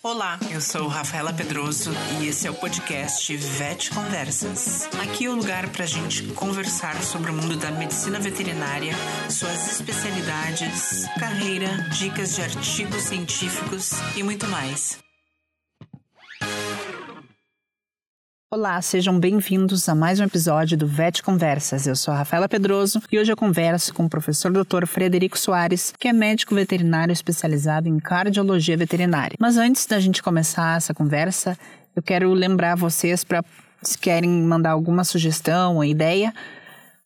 Olá, eu sou Rafaela Pedroso e esse é o podcast Vet Conversas. Aqui é o lugar para a gente conversar sobre o mundo da medicina veterinária, suas especialidades, carreira, dicas de artigos científicos e muito mais. Olá, sejam bem-vindos a mais um episódio do VET Conversas. Eu sou a Rafaela Pedroso e hoje eu converso com o professor Dr. Frederico Soares, que é médico veterinário especializado em cardiologia veterinária. Mas antes da gente começar essa conversa, eu quero lembrar vocês para se querem mandar alguma sugestão ou ideia,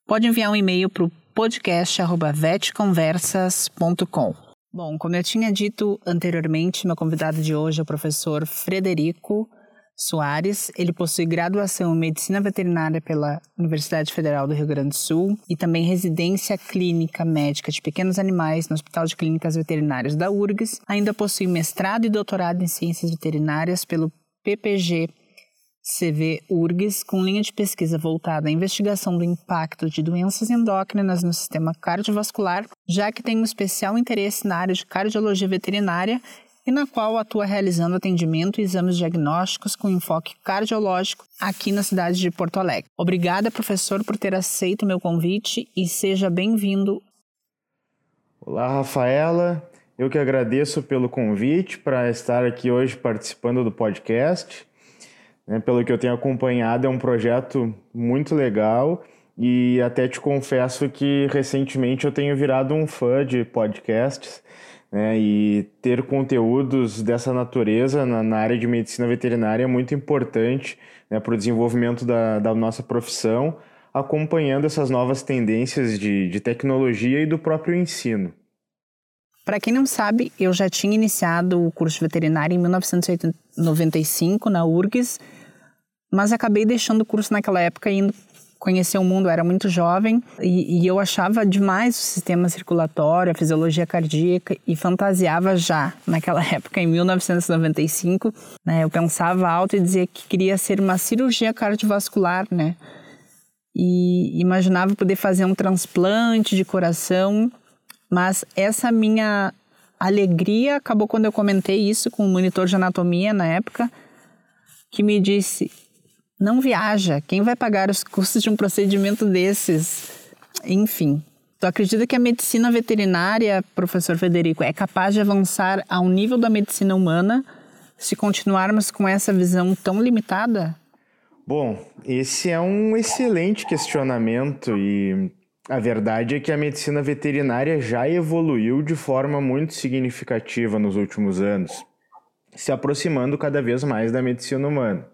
pode enviar um e-mail para o podcast@vetconversas.com. Bom, como eu tinha dito anteriormente, meu convidado de hoje é o professor Frederico Soares. Ele possui graduação em Medicina Veterinária pela Universidade Federal do Rio Grande do Sul e também residência clínica médica de pequenos animais no Hospital de Clínicas Veterinárias da URGS. Ainda possui mestrado e doutorado em Ciências Veterinárias pelo PPG CV URGS, com linha de pesquisa voltada à investigação do impacto de doenças endócrinas no sistema cardiovascular, já que tem um especial interesse na área de cardiologia veterinária e na qual atua realizando atendimento e exames diagnósticos com enfoque cardiológico aqui na cidade de Porto Alegre. Obrigada, professor, por ter aceito meu convite e seja bem-vindo. Olá, Rafaela. Eu que agradeço pelo convite para estar aqui hoje participando do podcast. Né, pelo que eu tenho acompanhado, é um projeto muito legal e até te confesso que recentemente eu tenho virado um fã de podcasts né? E ter conteúdos dessa natureza na, na, área de medicina veterinária é muito importante né, para o desenvolvimento da, da nossa profissão, acompanhando essas novas tendências de, de tecnologia e do próprio ensino. Para quem não sabe, eu já tinha iniciado o curso de veterinário em 1995 na URGS, mas acabei deixando o curso naquela época indo conhecer o mundo, era muito jovem e, e, eu achava demais o sistema circulatório, a fisiologia cardíaca e fantasiava já naquela época, em 1995. Né, eu pensava alto e dizia que queria ser uma cirurgia cardiovascular, né? E imaginava poder fazer um transplante de coração, mas essa minha alegria acabou quando eu comentei isso com o monitor de anatomia na época, que me disse: não viaja. Quem vai pagar os custos de um procedimento desses? Enfim. Tu acredita que a medicina veterinária, professor Federico, é capaz de avançar ao nível da medicina humana se continuarmos com essa visão tão limitada? Bom, esse é um excelente questionamento e a verdade é que a medicina veterinária já evoluiu de forma muito significativa nos últimos anos, se aproximando cada vez mais da medicina humana.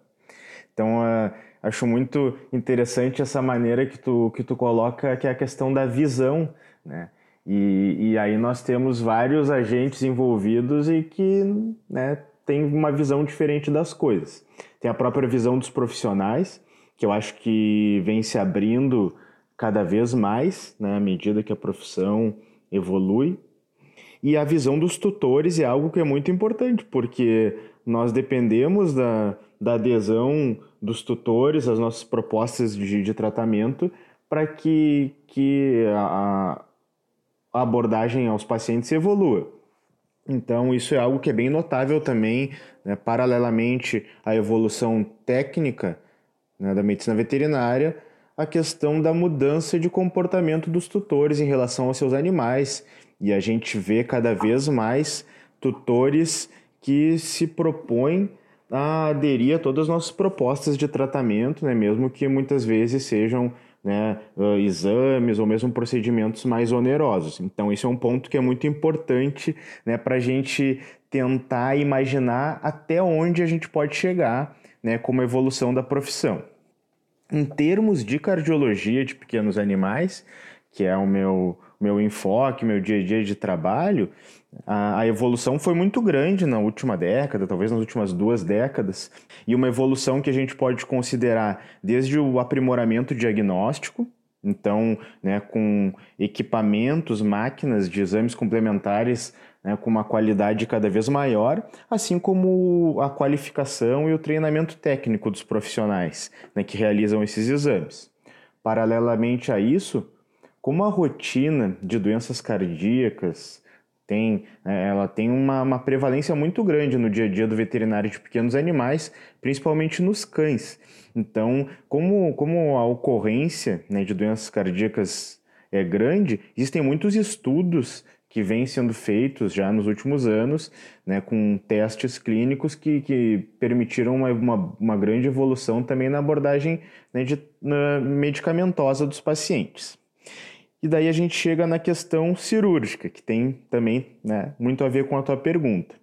Então, uh, acho muito interessante essa maneira que tu, que tu coloca, que é a questão da visão, né? E, e aí nós temos vários agentes envolvidos e que né, tem uma visão diferente das coisas. Tem a própria visão dos profissionais, que eu acho que vem se abrindo cada vez mais, né, à medida que a profissão evolui. E a visão dos tutores é algo que é muito importante, porque nós dependemos da, da adesão dos tutores às nossas propostas de, de tratamento para que, que a, a abordagem aos pacientes evolua. Então, isso é algo que é bem notável também, né, paralelamente à evolução técnica né, da medicina veterinária, a questão da mudança de comportamento dos tutores em relação aos seus animais. E a gente vê cada vez mais tutores que se propõem a aderir a todas as nossas propostas de tratamento, né, mesmo que muitas vezes sejam né, uh, exames ou mesmo procedimentos mais onerosos. Então, esse é um ponto que é muito importante né, para a gente tentar imaginar até onde a gente pode chegar né, como evolução da profissão. Em termos de cardiologia de pequenos animais, que é o meu, meu enfoque, meu dia a dia de trabalho, a, a, evolução foi muito grande na última década, talvez nas últimas duas décadas, e uma evolução que a gente pode considerar desde o aprimoramento diagnóstico, então, né, com equipamentos, máquinas de exames complementares né, com uma qualidade cada vez maior, assim como a qualificação e o treinamento técnico dos profissionais né, que realizam esses exames. Paralelamente a isso, como a rotina de doenças cardíacas, tem, é, ela tem uma, uma prevalência muito grande no dia a dia do veterinário de pequenos animais, principalmente nos cães. Então, como, como a ocorrência né, de doenças cardíacas é grande, existem muitos estudos que vêm sendo feitos já nos últimos anos, né, com testes clínicos que, que permitiram uma, uma, uma grande evolução também na abordagem né, de, na medicamentosa dos pacientes. E daí a gente chega na questão cirúrgica, que tem também né, muito a ver com a tua pergunta.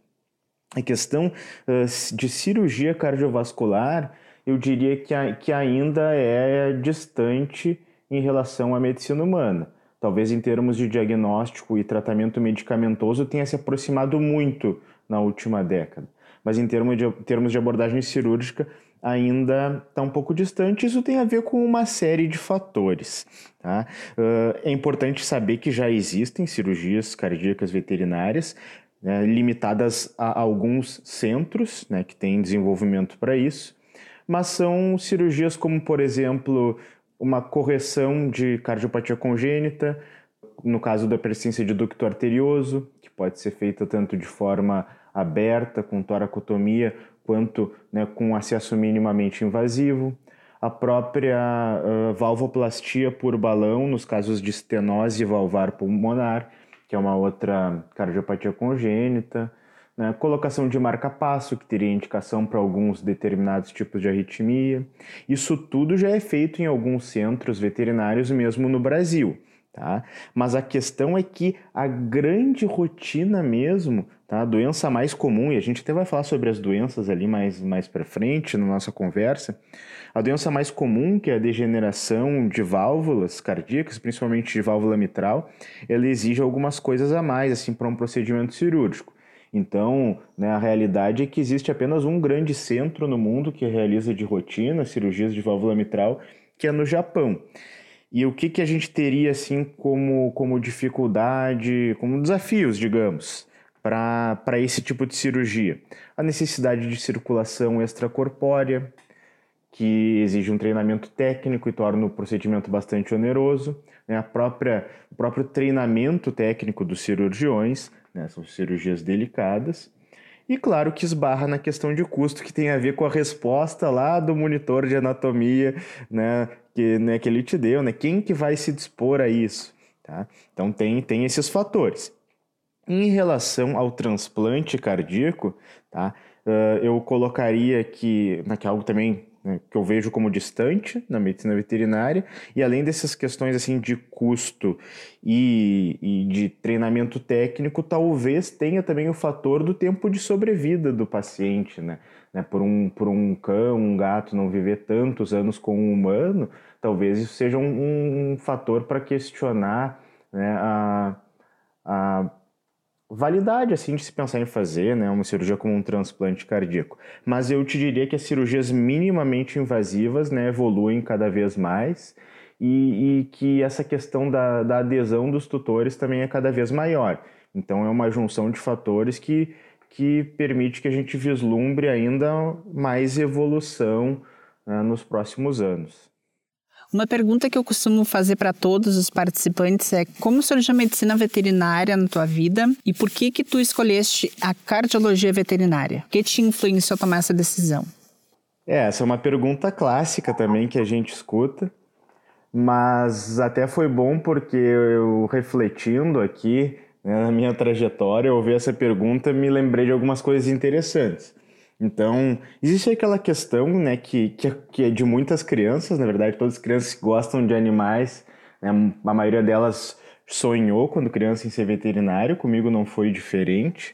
A questão uh, de cirurgia cardiovascular, eu diria que, a, que ainda é distante em relação à medicina humana. Talvez em termos de diagnóstico e tratamento medicamentoso tenha se aproximado muito na última década. Mas em termos de, termos de abordagem cirúrgica, ainda está um pouco distante. Isso tem a ver com uma série de fatores. Tá? Uh, é importante saber que já existem cirurgias cardíacas veterinárias né, limitadas a alguns centros né, que têm desenvolvimento para isso, mas são cirurgias como, por exemplo, uma correção de cardiopatia congênita, no caso da persistência de ducto arterioso, que pode ser feita tanto de forma aberta, com toracotomia, quanto né, com acesso minimamente invasivo. A própria uh, valvoplastia por balão, nos casos de estenose valvar pulmonar, que é uma outra cardiopatia congênita. Né, colocação de marca-passo, que teria indicação para alguns determinados tipos de arritmia. Isso tudo já é feito em alguns centros veterinários, mesmo no Brasil. Tá? Mas a questão é que a grande rotina mesmo, tá? a doença mais comum, e a gente até vai falar sobre as doenças ali mais, mais para frente na nossa conversa, a doença mais comum, que é a degeneração de válvulas cardíacas, principalmente de válvula mitral, ela exige algumas coisas a mais assim para um procedimento cirúrgico. Então, né, a realidade é que existe apenas um grande centro no mundo que realiza de rotina cirurgias de válvula mitral, que é no Japão. E o que, que a gente teria assim como, como dificuldade, como desafios, digamos, para esse tipo de cirurgia? A necessidade de circulação extracorpórea, que exige um treinamento técnico e torna o procedimento bastante oneroso. Né? A própria, o próprio treinamento técnico dos cirurgiões, né? são cirurgias delicadas. E claro que esbarra na questão de custo, que tem a ver com a resposta lá do monitor de anatomia, né, que, né, que ele te deu, né? Quem que vai se dispor a isso, tá? Então tem, tem esses fatores. Em relação ao transplante cardíaco, tá? Uh, eu colocaria que, né, que é algo também né, que eu vejo como distante na medicina veterinária, e além dessas questões assim de custo e, e, de treinamento técnico, talvez tenha também o fator do tempo de sobrevida do paciente, né? Né? Por, um, por um cão, um gato não viver tantos anos com um humano, talvez isso seja um, um fator para questionar né, a, a validade assim de se pensar em fazer né, uma cirurgia como um transplante cardíaco. Mas eu te diria que as cirurgias minimamente invasivas né, evoluem cada vez mais e, e que essa questão da, da adesão dos tutores também é cada vez maior. Então é uma junção de fatores que, que permite que a gente vislumbre ainda mais evolução né, nos próximos anos. Uma pergunta que eu costumo fazer para todos os participantes é como surgiu a medicina veterinária na tua vida e por que que tu escolheste a cardiologia veterinária? O que te influenciou a tomar essa decisão? É, essa é uma pergunta clássica também que a gente escuta, mas até foi bom porque eu refletindo aqui né, na minha trajetória, eu ouvi essa pergunta me lembrei de algumas coisas interessantes. Então, existe aquela questão, né, que, que, é, que é de muitas crianças, na verdade, todas as crianças que gostam de animais, né, a maioria delas sonhou quando criança em ser veterinário, comigo não foi diferente.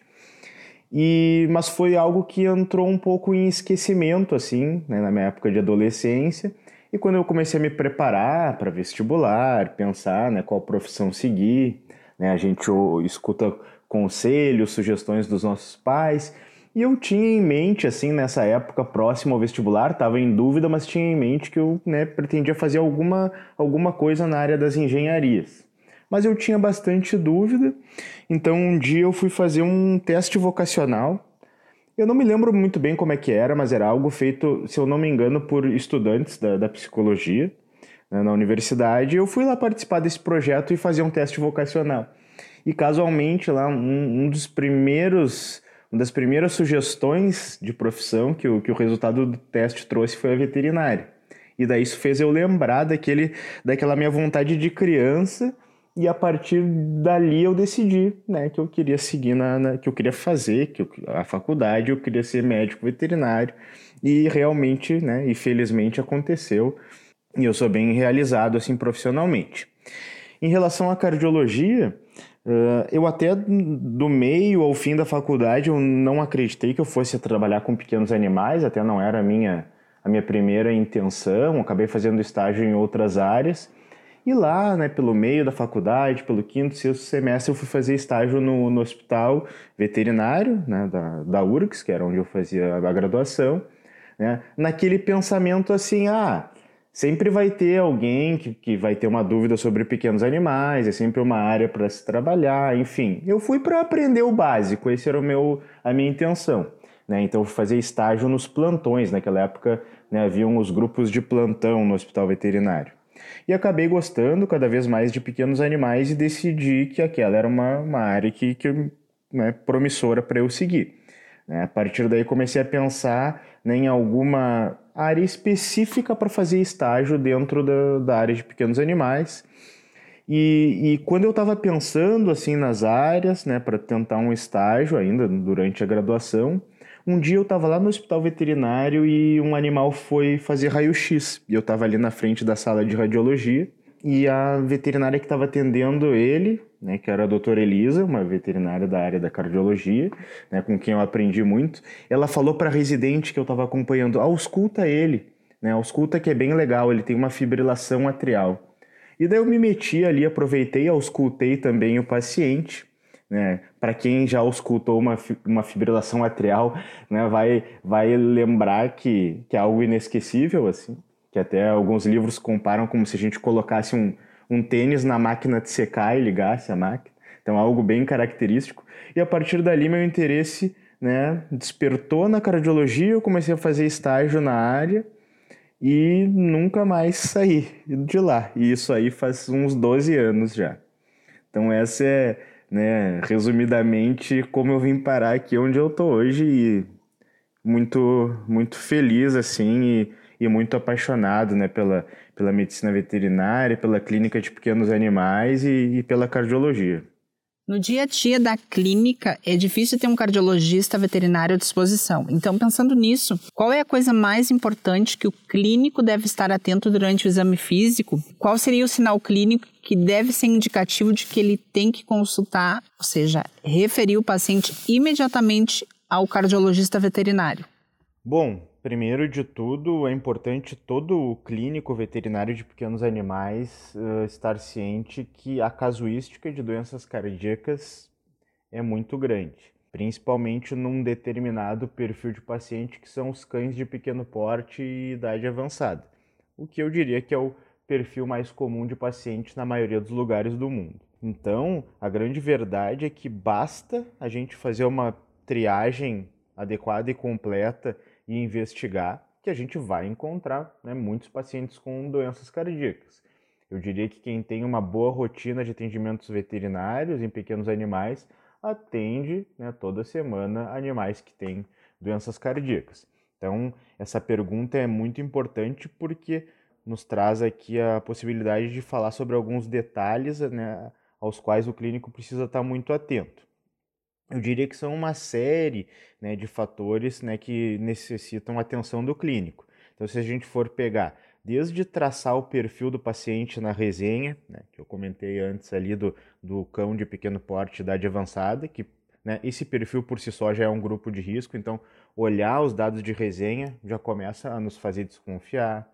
E, mas foi algo que entrou um pouco em esquecimento, assim, né, na minha época de adolescência. E quando eu comecei a me preparar para vestibular, pensar né, qual profissão seguir, né, a gente escuta conselhos, sugestões dos nossos pais. E eu tinha em mente, assim, nessa época próxima ao vestibular, estava em dúvida, mas tinha em mente que eu né, pretendia fazer alguma, alguma coisa na área das engenharias. Mas eu tinha bastante dúvida, então um dia eu fui fazer um teste vocacional. Eu não me lembro muito bem como é que era, mas era algo feito, se eu não me engano, por estudantes da, da psicologia né, na universidade. Eu fui lá participar desse projeto e fazer um teste vocacional. E casualmente lá um, um dos primeiros uma das primeiras sugestões de profissão que o, que o resultado do teste trouxe foi a veterinária. E daí isso fez eu lembrar daquele, daquela minha vontade de criança e a partir dali eu decidi né, que eu queria seguir na, na que eu queria fazer que eu, a faculdade eu queria ser médico veterinário e realmente né e felizmente aconteceu e eu sou bem realizado assim profissionalmente em relação à cardiologia Uh, eu até do meio ao fim da faculdade eu não acreditei que eu fosse trabalhar com pequenos animais, até não era a minha, a minha primeira intenção, acabei fazendo estágio em outras áreas. E lá, né, pelo meio da faculdade, pelo quinto, sexto semestre, eu fui fazer estágio no, no hospital veterinário né, da, da URGS, que era onde eu fazia a graduação, né, naquele pensamento assim, ah, sempre vai ter alguém que, que vai ter uma dúvida sobre pequenos animais, é sempre uma área para se trabalhar, enfim. Eu fui para aprender o básico, esse era o meu, a minha intenção. Né? Então, eu estágio nos plantões, naquela época né, haviam os grupos de plantão no hospital veterinário. E acabei gostando cada vez mais de pequenos animais e decidi que aquela era uma, uma área que, que né, promissora para eu seguir. Né? A partir daí comecei a pensar né, em alguma área específica para fazer estágio dentro da, da área de pequenos animais. E, e quando eu estava pensando assim nas áreas, né, para tentar um estágio ainda durante a graduação, um dia eu estava lá no hospital veterinário e um animal foi fazer raio-x. E eu estava ali na frente da sala de radiologia e a veterinária que estava atendendo ele, né, que era a doutora Elisa, uma veterinária da área da cardiologia, né, com quem eu aprendi muito, ela falou para a residente que eu estava acompanhando, ausculta ele, né, ausculta que é bem legal, ele tem uma fibrilação atrial. E daí eu me meti ali, aproveitei, auscultei também o paciente, né, para quem já auscultou uma, uma fibrilação atrial, né, vai, vai lembrar que, que é algo inesquecível, assim, que até alguns livros comparam como se a gente colocasse um, um tênis na máquina de secar e ligasse a máquina. Então, algo bem característico. E a partir dali, meu interesse né, despertou na cardiologia, eu comecei a fazer estágio na área e nunca mais saí de lá. E isso aí faz uns 12 anos já. Então, essa é, né, resumidamente, como eu vim parar aqui onde eu tô hoje e muito, muito feliz, assim, e e muito apaixonado né, pela, pela medicina veterinária, pela clínica de pequenos animais e, e pela cardiologia. No dia a dia da clínica, é difícil ter um cardiologista veterinário à disposição. Então, pensando nisso, qual é a coisa mais importante que o clínico deve estar atento durante o exame físico? Qual seria o sinal clínico que deve ser indicativo de que ele tem que consultar, ou seja, referir o paciente imediatamente ao cardiologista veterinário? Bom, Primeiro de tudo, é importante todo clínico veterinário de pequenos animais uh, estar ciente que a casuística de doenças cardíacas é muito grande, principalmente num determinado perfil de paciente que são os cães de pequeno porte e idade avançada, o que eu diria que é o perfil mais comum de paciente na maioria dos lugares do mundo. Então, a grande verdade é que basta a gente fazer uma triagem adequada e completa e investigar, que a gente vai encontrar né, muitos pacientes com doenças cardíacas. Eu diria que quem tem uma boa rotina de atendimentos veterinários em pequenos animais atende né, toda semana animais que têm doenças cardíacas. Então, essa pergunta é muito importante porque nos traz aqui a possibilidade de falar sobre alguns detalhes né, aos quais o clínico precisa estar muito atento eu diria que são uma série né, de fatores né, que necessitam atenção do clínico. Então, se a gente for pegar desde traçar o perfil do paciente na resenha, né, que eu comentei antes ali do, do cão de pequeno porte, idade avançada, que né, esse perfil por si só já é um grupo de risco, então olhar os dados de resenha já começa a nos fazer desconfiar.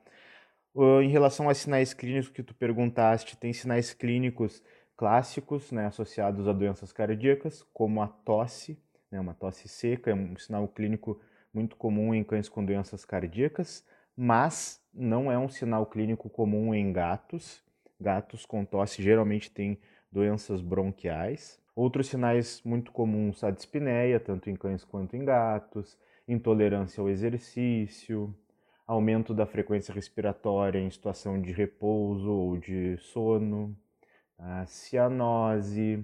Em relação a sinais clínicos que tu perguntaste, tem sinais clínicos clássicos né, associados a doenças cardíacas, como a tosse, né, uma tosse seca, é um sinal clínico muito comum em cães com doenças cardíacas, mas não é um sinal clínico comum em gatos. Gatos com tosse geralmente têm doenças bronquiais. Outros sinais muito comuns, a dispneia, tanto em cães quanto em gatos, intolerância ao exercício, aumento da frequência respiratória em situação de repouso ou de sono, a cianose,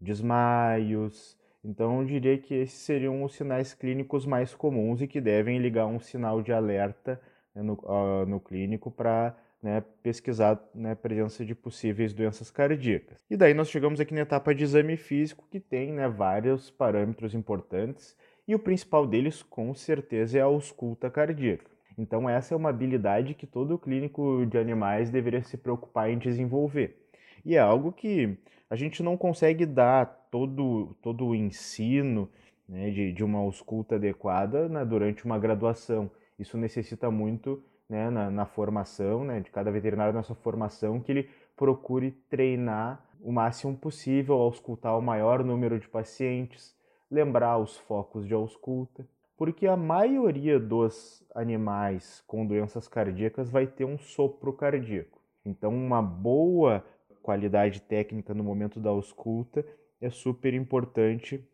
desmaios. Então, eu diria que esses seriam os sinais clínicos mais comuns e que devem ligar um sinal de alerta né, no, uh, no clínico para né, pesquisar né, a presença de possíveis doenças cardíacas. E daí nós chegamos aqui na etapa de exame físico, que tem né, vários parâmetros importantes, e o principal deles, com certeza, é a ausculta cardíaca. Então, essa é uma habilidade que todo clínico de animais deveria se preocupar em desenvolver. E é algo que a gente não consegue dar todo, todo o ensino né, de, de uma ausculta adequada né, durante uma graduação. Isso necessita muito né, na, na, formação né, de cada veterinário na sua formação que ele procure treinar o máximo possível auscultar o maior número de pacientes, lembrar os focos de ausculta, porque a maioria dos animais com doenças cardíacas vai ter um sopro cardíaco. Então, uma boa qualidade técnica no momento da ausculta é super importante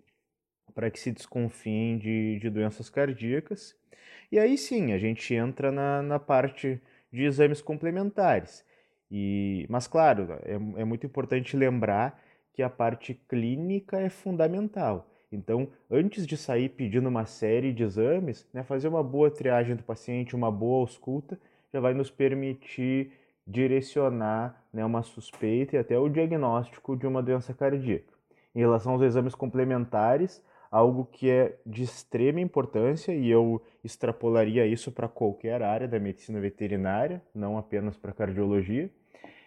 para que se desconfiem de, de doenças cardíacas. E aí sim, a gente entra na, na parte de exames complementares. E, mas, claro, é, é muito importante lembrar que a parte clínica é fundamental. Então, antes de sair pedindo uma série de exames, né, fazer uma boa triagem do paciente, uma boa ausculta, já vai nos permitir direcionar né, uma suspeita e até o diagnóstico de uma doença cardíaca. Em relação aos exames complementares, algo que é de extrema importância e eu extrapolaria isso para qualquer área da medicina veterinária, não apenas para cardiologia,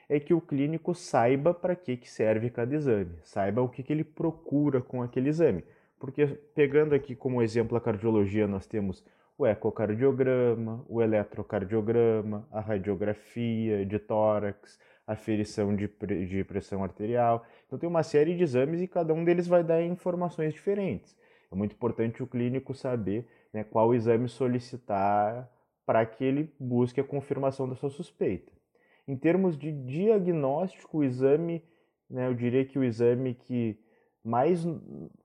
é que o clínico saiba para que, que serve cada exame, saiba o que, que ele procura com aquele exame. Porque, pegando aqui como exemplo a cardiologia, nós temos o ecocardiograma, o eletrocardiograma, a radiografia de tórax, a ferição de, de pressão arterial. Então, tem uma série de exames e cada um deles vai dar informações diferentes. É muito importante o clínico saber né, qual exame solicitar para que ele busque a confirmação da sua suspeita. Em termos de diagnóstico, o exame, né, eu diria que o exame que mais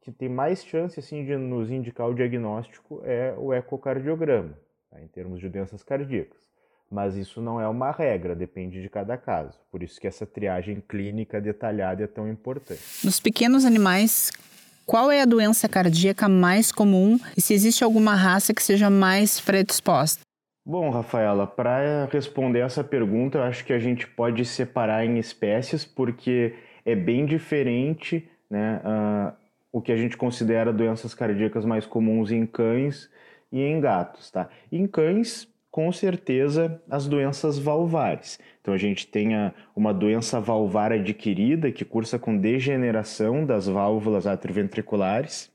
que tem mais chance assim de nos indicar o diagnóstico é o ecocardiograma, tá, em termos de doenças cardíacas. Mas isso não é uma regra, depende de cada caso. Por isso que essa triagem clínica detalhada é tão importante. Nos pequenos animais, qual é a doença cardíaca mais comum e se existe alguma raça que seja mais predisposta? Bom, Rafaela, para responder essa pergunta, eu acho que a gente pode separar em espécies, porque é bem diferente né, uh, o que a gente considera doenças cardíacas mais comuns em cães e em gatos. Tá? Em cães, com certeza, as doenças valvares. Então, a gente tem a, uma doença valvar adquirida que cursa com degeneração das válvulas atrioventriculares,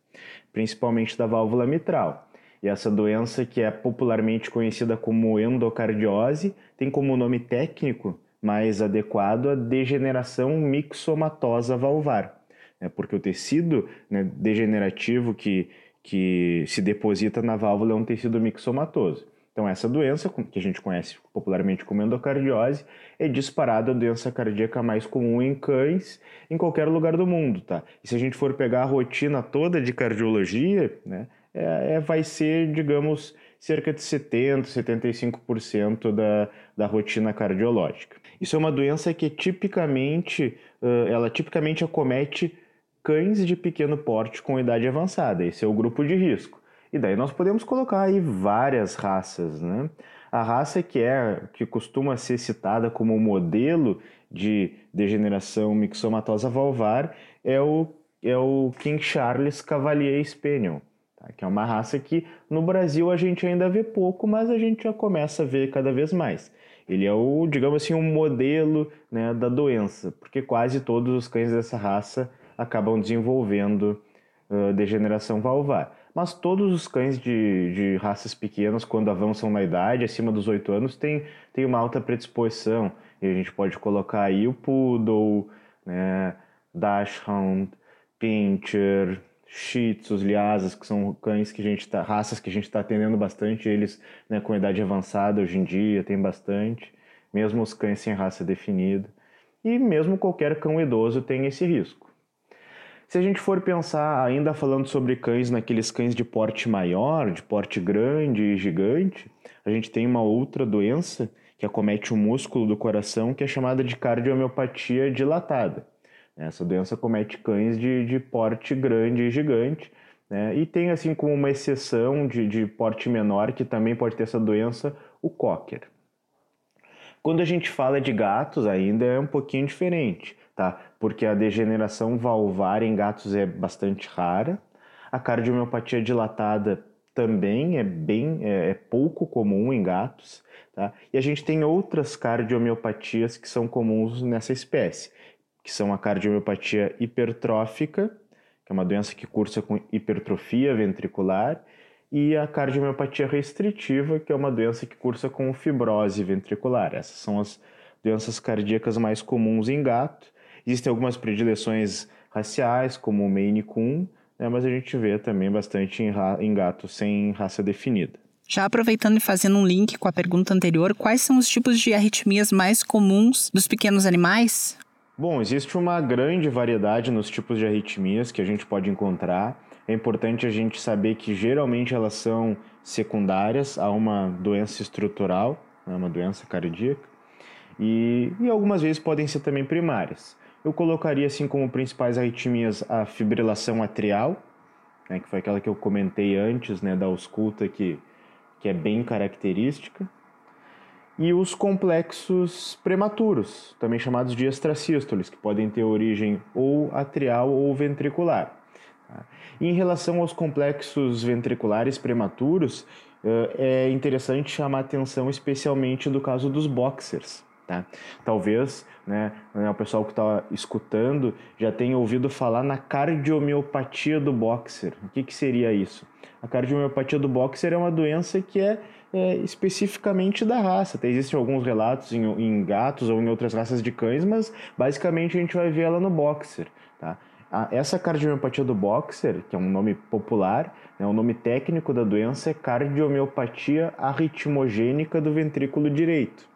principalmente da válvula mitral. E essa doença, que é popularmente conhecida como endocardiose, tem como nome técnico mais adequado a degeneração mixomatosa valvar né, porque o tecido né, degenerativo que, que se deposita na válvula é um tecido mixomatoso. Então, essa doença, que a gente conhece popularmente como endocardiose, é disparada a doença cardíaca mais comum em cães em qualquer lugar do mundo, tá? E se a gente for pegar a rotina toda de cardiologia, né, é, é vai ser, digamos, cerca de 70, 75% da, da rotina cardiológica. Isso é uma doença que tipicamente, ela tipicamente acomete cães de pequeno porte com idade avançada. Esse é o grupo de risco. E daí nós podemos colocar aí várias raças, né? A raça que é que costuma ser citada como modelo de degeneração mixomatosa valvar é o, é o King Charles Cavalier Spaniel, tá? que é uma raça que no Brasil a gente ainda vê pouco, mas a gente já começa a ver cada vez mais. Ele é o, digamos assim, um modelo né, da doença, porque quase todos os cães dessa raça acabam desenvolvendo uh, degeneração valvar. Mas todos os cães de, de raças pequenas, quando avançam na idade, acima dos 8 anos, têm, têm uma alta predisposição. E a gente pode colocar aí o Poodle, né, Dachshund, Pinscher, Shih Tzus, Lhasas, que são cães que a gente tá, raças que a gente está atendendo bastante, eles né, com idade avançada hoje em dia tem bastante, mesmo os cães sem raça definida. E mesmo qualquer cão idoso tem esse risco. Se a gente for pensar, ainda falando sobre cães, naqueles cães de porte maior, de porte grande e gigante, a gente tem uma outra doença que acomete o músculo do coração, que é chamada de cardiomiopatia dilatada. Essa doença comete cães de, de porte grande e gigante, né? E tem assim como uma exceção de, de porte menor que também pode ter essa doença, o cocker. Quando a gente fala de gatos, ainda é um pouquinho diferente, tá? Porque a degeneração valvar em gatos é bastante rara. A cardiomiopatia dilatada também é bem é, é pouco comum em gatos, tá? E a gente tem outras cardiomiopatias que são comuns nessa espécie, que são a cardiomiopatia hipertrófica, que é uma doença que cursa com hipertrofia ventricular, e a cardiomiopatia restritiva, que é uma doença que cursa com fibrose ventricular. Essas são as doenças cardíacas mais comuns em gato. Existem algumas predileções raciais, como o Maine Coon, né, mas a gente vê também bastante em, em gatos sem raça definida. Já aproveitando e fazendo um link com a pergunta anterior, quais são os tipos de arritmias mais comuns dos pequenos animais? Bom, existe uma grande variedade nos tipos de arritmias que a gente pode encontrar. É importante a gente saber que geralmente elas são secundárias a uma doença estrutural, né, uma doença cardíaca, e, e algumas vezes podem ser também primárias. Eu colocaria assim como principais arritmias a fibrilação atrial, né, que foi aquela que eu comentei antes, né, da ausculta que, que é bem característica e os complexos prematuros, também chamados de extrasístoles, que podem ter origem ou atrial ou ventricular. Tá? Em relação aos complexos ventriculares prematuros, é interessante chamar atenção especialmente do caso dos boxers. Tá? Talvez né, o pessoal que está escutando já tenha ouvido falar na cardiomiopatia do boxer. O que, que seria isso? A cardiomiopatia do boxer é uma doença que é é, especificamente da raça. Existem alguns relatos em, em, gatos ou em outras raças de cães, mas basicamente a gente vai ver ela no boxer. Tá? A, essa cardiomiopatia do boxer, que é um nome popular, né, o nome técnico da doença é cardiomiopatia arritmogênica do ventrículo direito.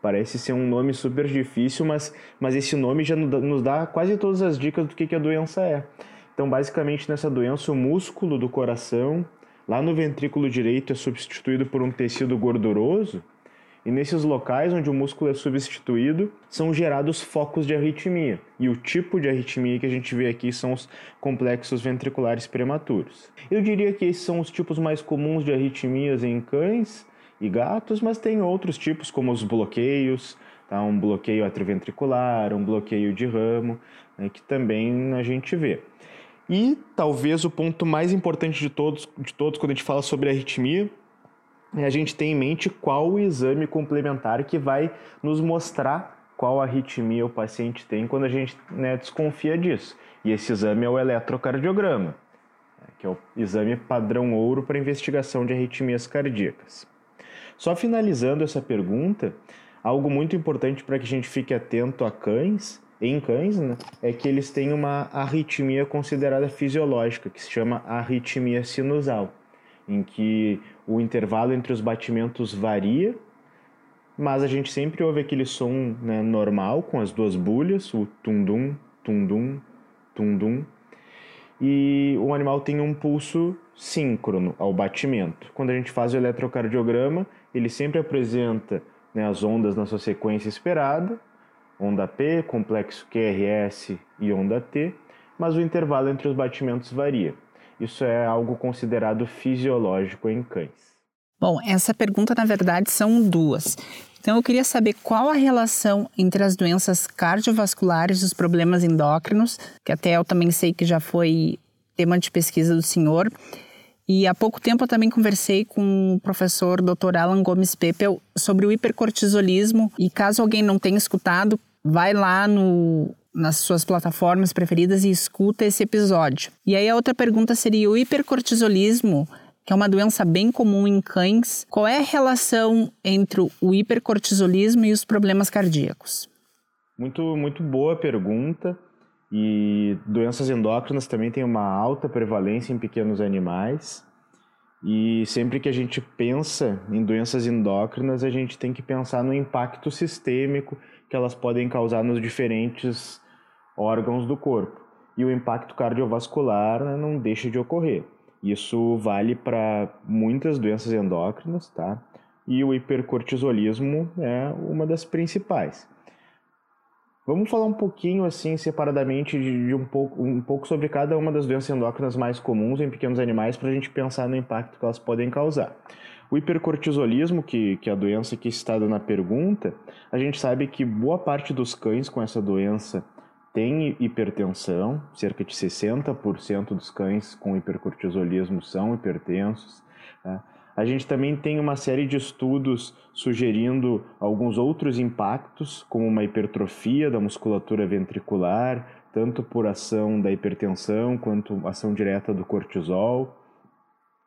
Parece ser um nome super difícil, mas, mas esse nome já nos dá quase todas as dicas do que, que a doença é. Então, basicamente, nessa doença, o músculo do coração Lá no ventrículo direito é substituído por um tecido gorduroso, e nesses locais onde o músculo é substituído, são gerados focos de arritmia. E o tipo de arritmia que a gente vê aqui são os complexos ventriculares prematuros. Eu diria que esses são os tipos mais comuns de arritmias em cães e gatos, mas tem outros tipos, como os bloqueios, tá? um bloqueio atrioventricular, um bloqueio de ramo, né? que também a gente vê. E talvez o ponto mais importante de todos, de todos quando a gente fala sobre arritmia é a gente ter em mente qual o exame complementar que vai nos mostrar qual arritmia o paciente tem quando a gente né, desconfia disso. E esse exame é o eletrocardiograma, que é o exame padrão ouro para investigação de arritmias cardíacas. Só finalizando essa pergunta, algo muito importante para que a gente fique atento a cães em cães, né, é que eles têm uma arritmia considerada fisiológica, que se chama arritmia sinusal, em que o intervalo entre os batimentos varia, mas a gente sempre ouve aquele som né, normal com as duas bulhas, o tundum, tundum, tundum, e o animal tem um pulso síncrono ao batimento. Quando a gente faz o eletrocardiograma, ele sempre apresenta né, as ondas na sua sequência esperada, onda P, complexo QRS e onda T, mas o intervalo entre os batimentos varia. Isso é algo considerado fisiológico em cães. Bom, essa pergunta na verdade são duas. Então eu queria saber qual a relação entre as doenças cardiovasculares e os problemas endócrinos, que até eu também sei que já foi tema de pesquisa do senhor. E há pouco tempo eu também conversei com o professor Dr. Alan Gomes Pepel sobre o hipercortisolismo. E caso alguém não tenha escutado, vai lá no, nas suas plataformas preferidas e escuta esse episódio. E aí a outra pergunta seria o hipercortisolismo, que é uma doença bem comum em cães. Qual é a relação entre o hipercortisolismo e os problemas cardíacos? Muito, muito boa pergunta. E doenças endócrinas também têm uma alta prevalência em pequenos animais. E sempre que a gente pensa em doenças endócrinas, a gente tem que pensar no impacto sistêmico que elas podem causar nos diferentes órgãos do corpo. E o impacto cardiovascular né, não deixa de ocorrer. Isso vale para muitas doenças endócrinas, tá? E o hipercortisolismo é uma das principais. Vamos falar um pouquinho, assim, separadamente, de, de, um, pouco, um pouco sobre cada uma das doenças endócrinas mais comuns em pequenos animais para a gente pensar no impacto que elas podem causar. O hipercortisolismo, que, que é a doença que está na pergunta, a gente sabe que boa parte dos cães com essa doença tem hipertensão, cerca de 60% dos cães com hipercortisolismo são hipertensos. Tá? A gente também tem uma série de estudos sugerindo alguns outros impactos, como uma hipertrofia da musculatura ventricular, tanto por ação da hipertensão quanto ação direta do cortisol,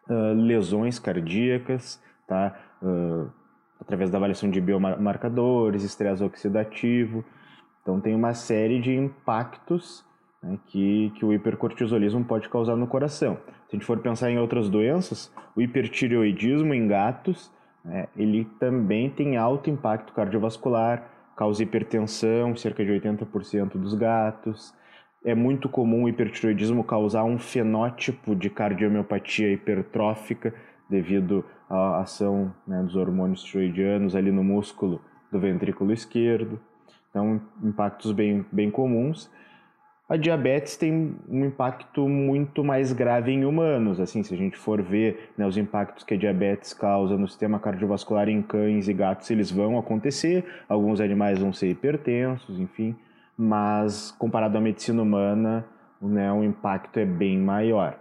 uh, lesões cardíacas, tá? Uh, através da avaliação de biomarcadores, estresse oxidativo. Então, tem uma série de impactos né, que, que o hipercortisolismo pode causar no coração. Se a gente for pensar em outras doenças, o hipertireoidismo em gatos, né, ele também tem alto impacto cardiovascular, causa hipertensão, cerca de 80% dos gatos. É muito comum o hipertireoidismo causar um fenótipo de cardiomiopatia hipertrófica devido à ação né, dos hormônios tiroidianos ali no músculo do ventrículo esquerdo. Então, impactos bem, bem comuns a diabetes tem um impacto muito mais grave em humanos. Assim, se a gente for ver né, os impactos que a diabetes causa no sistema cardiovascular em cães e gatos, eles vão acontecer. Alguns animais vão ser hipertensos, enfim. Mas comparado à medicina humana, né, o impacto é bem maior.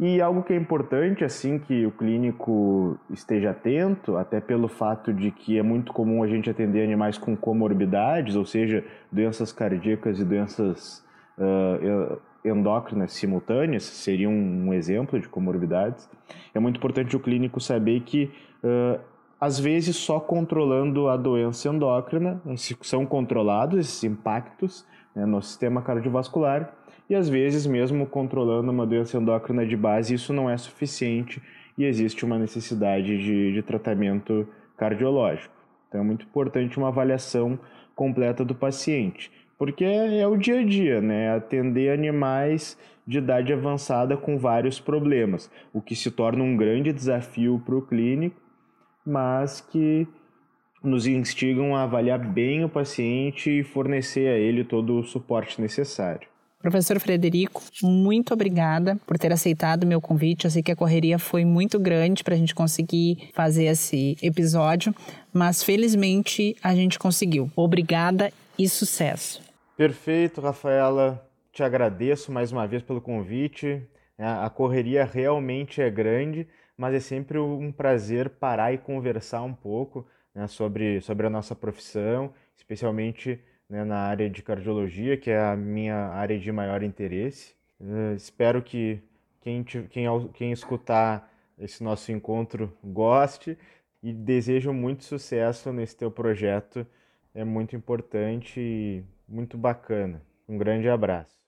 E algo que é importante, assim, que o clínico esteja atento, até pelo fato de que é muito comum a gente atender animais com comorbidades, ou seja, doenças cardíacas e doenças uh, endócrinas simultâneas, seria um, um, exemplo de comorbidades. É muito importante o clínico saber que, uh, às vezes, só controlando a doença endócrina, são controlados esses impactos né, no sistema cardiovascular, e às vezes, mesmo controlando uma doença endócrina de base, isso não é suficiente e existe uma necessidade de, de tratamento cardiológico. Então, é muito importante uma avaliação completa do paciente porque é, o dia a dia, né? Atender animais de idade avançada com vários problemas, o que se torna um grande desafio para o clínico, mas que nos instigam a avaliar bem o paciente e fornecer a ele todo o suporte necessário. Professor Frederico, muito obrigada por ter aceitado o meu convite. Eu sei que a correria foi muito grande para a gente conseguir fazer esse episódio, mas felizmente a gente conseguiu. Obrigada e sucesso. Perfeito, Rafaela. Te agradeço mais uma vez pelo convite. É, a correria realmente é grande, mas é sempre um prazer parar e conversar um pouco né, sobre, sobre a nossa profissão, especialmente né, na área de cardiologia, que é a minha área de maior interesse. Uh, espero que quem, quem, quem escutar esse nosso encontro goste e desejo muito sucesso nesse teu projeto. É muito importante e muito bacana. Um grande abraço.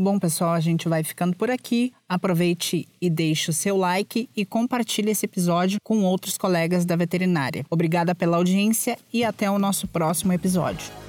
Bom, pessoal, a gente vai ficando por aqui. Aproveite e deixe o seu like e compartilhe esse episódio com outros colegas da veterinária. Obrigada pela audiência e até o nosso próximo episódio.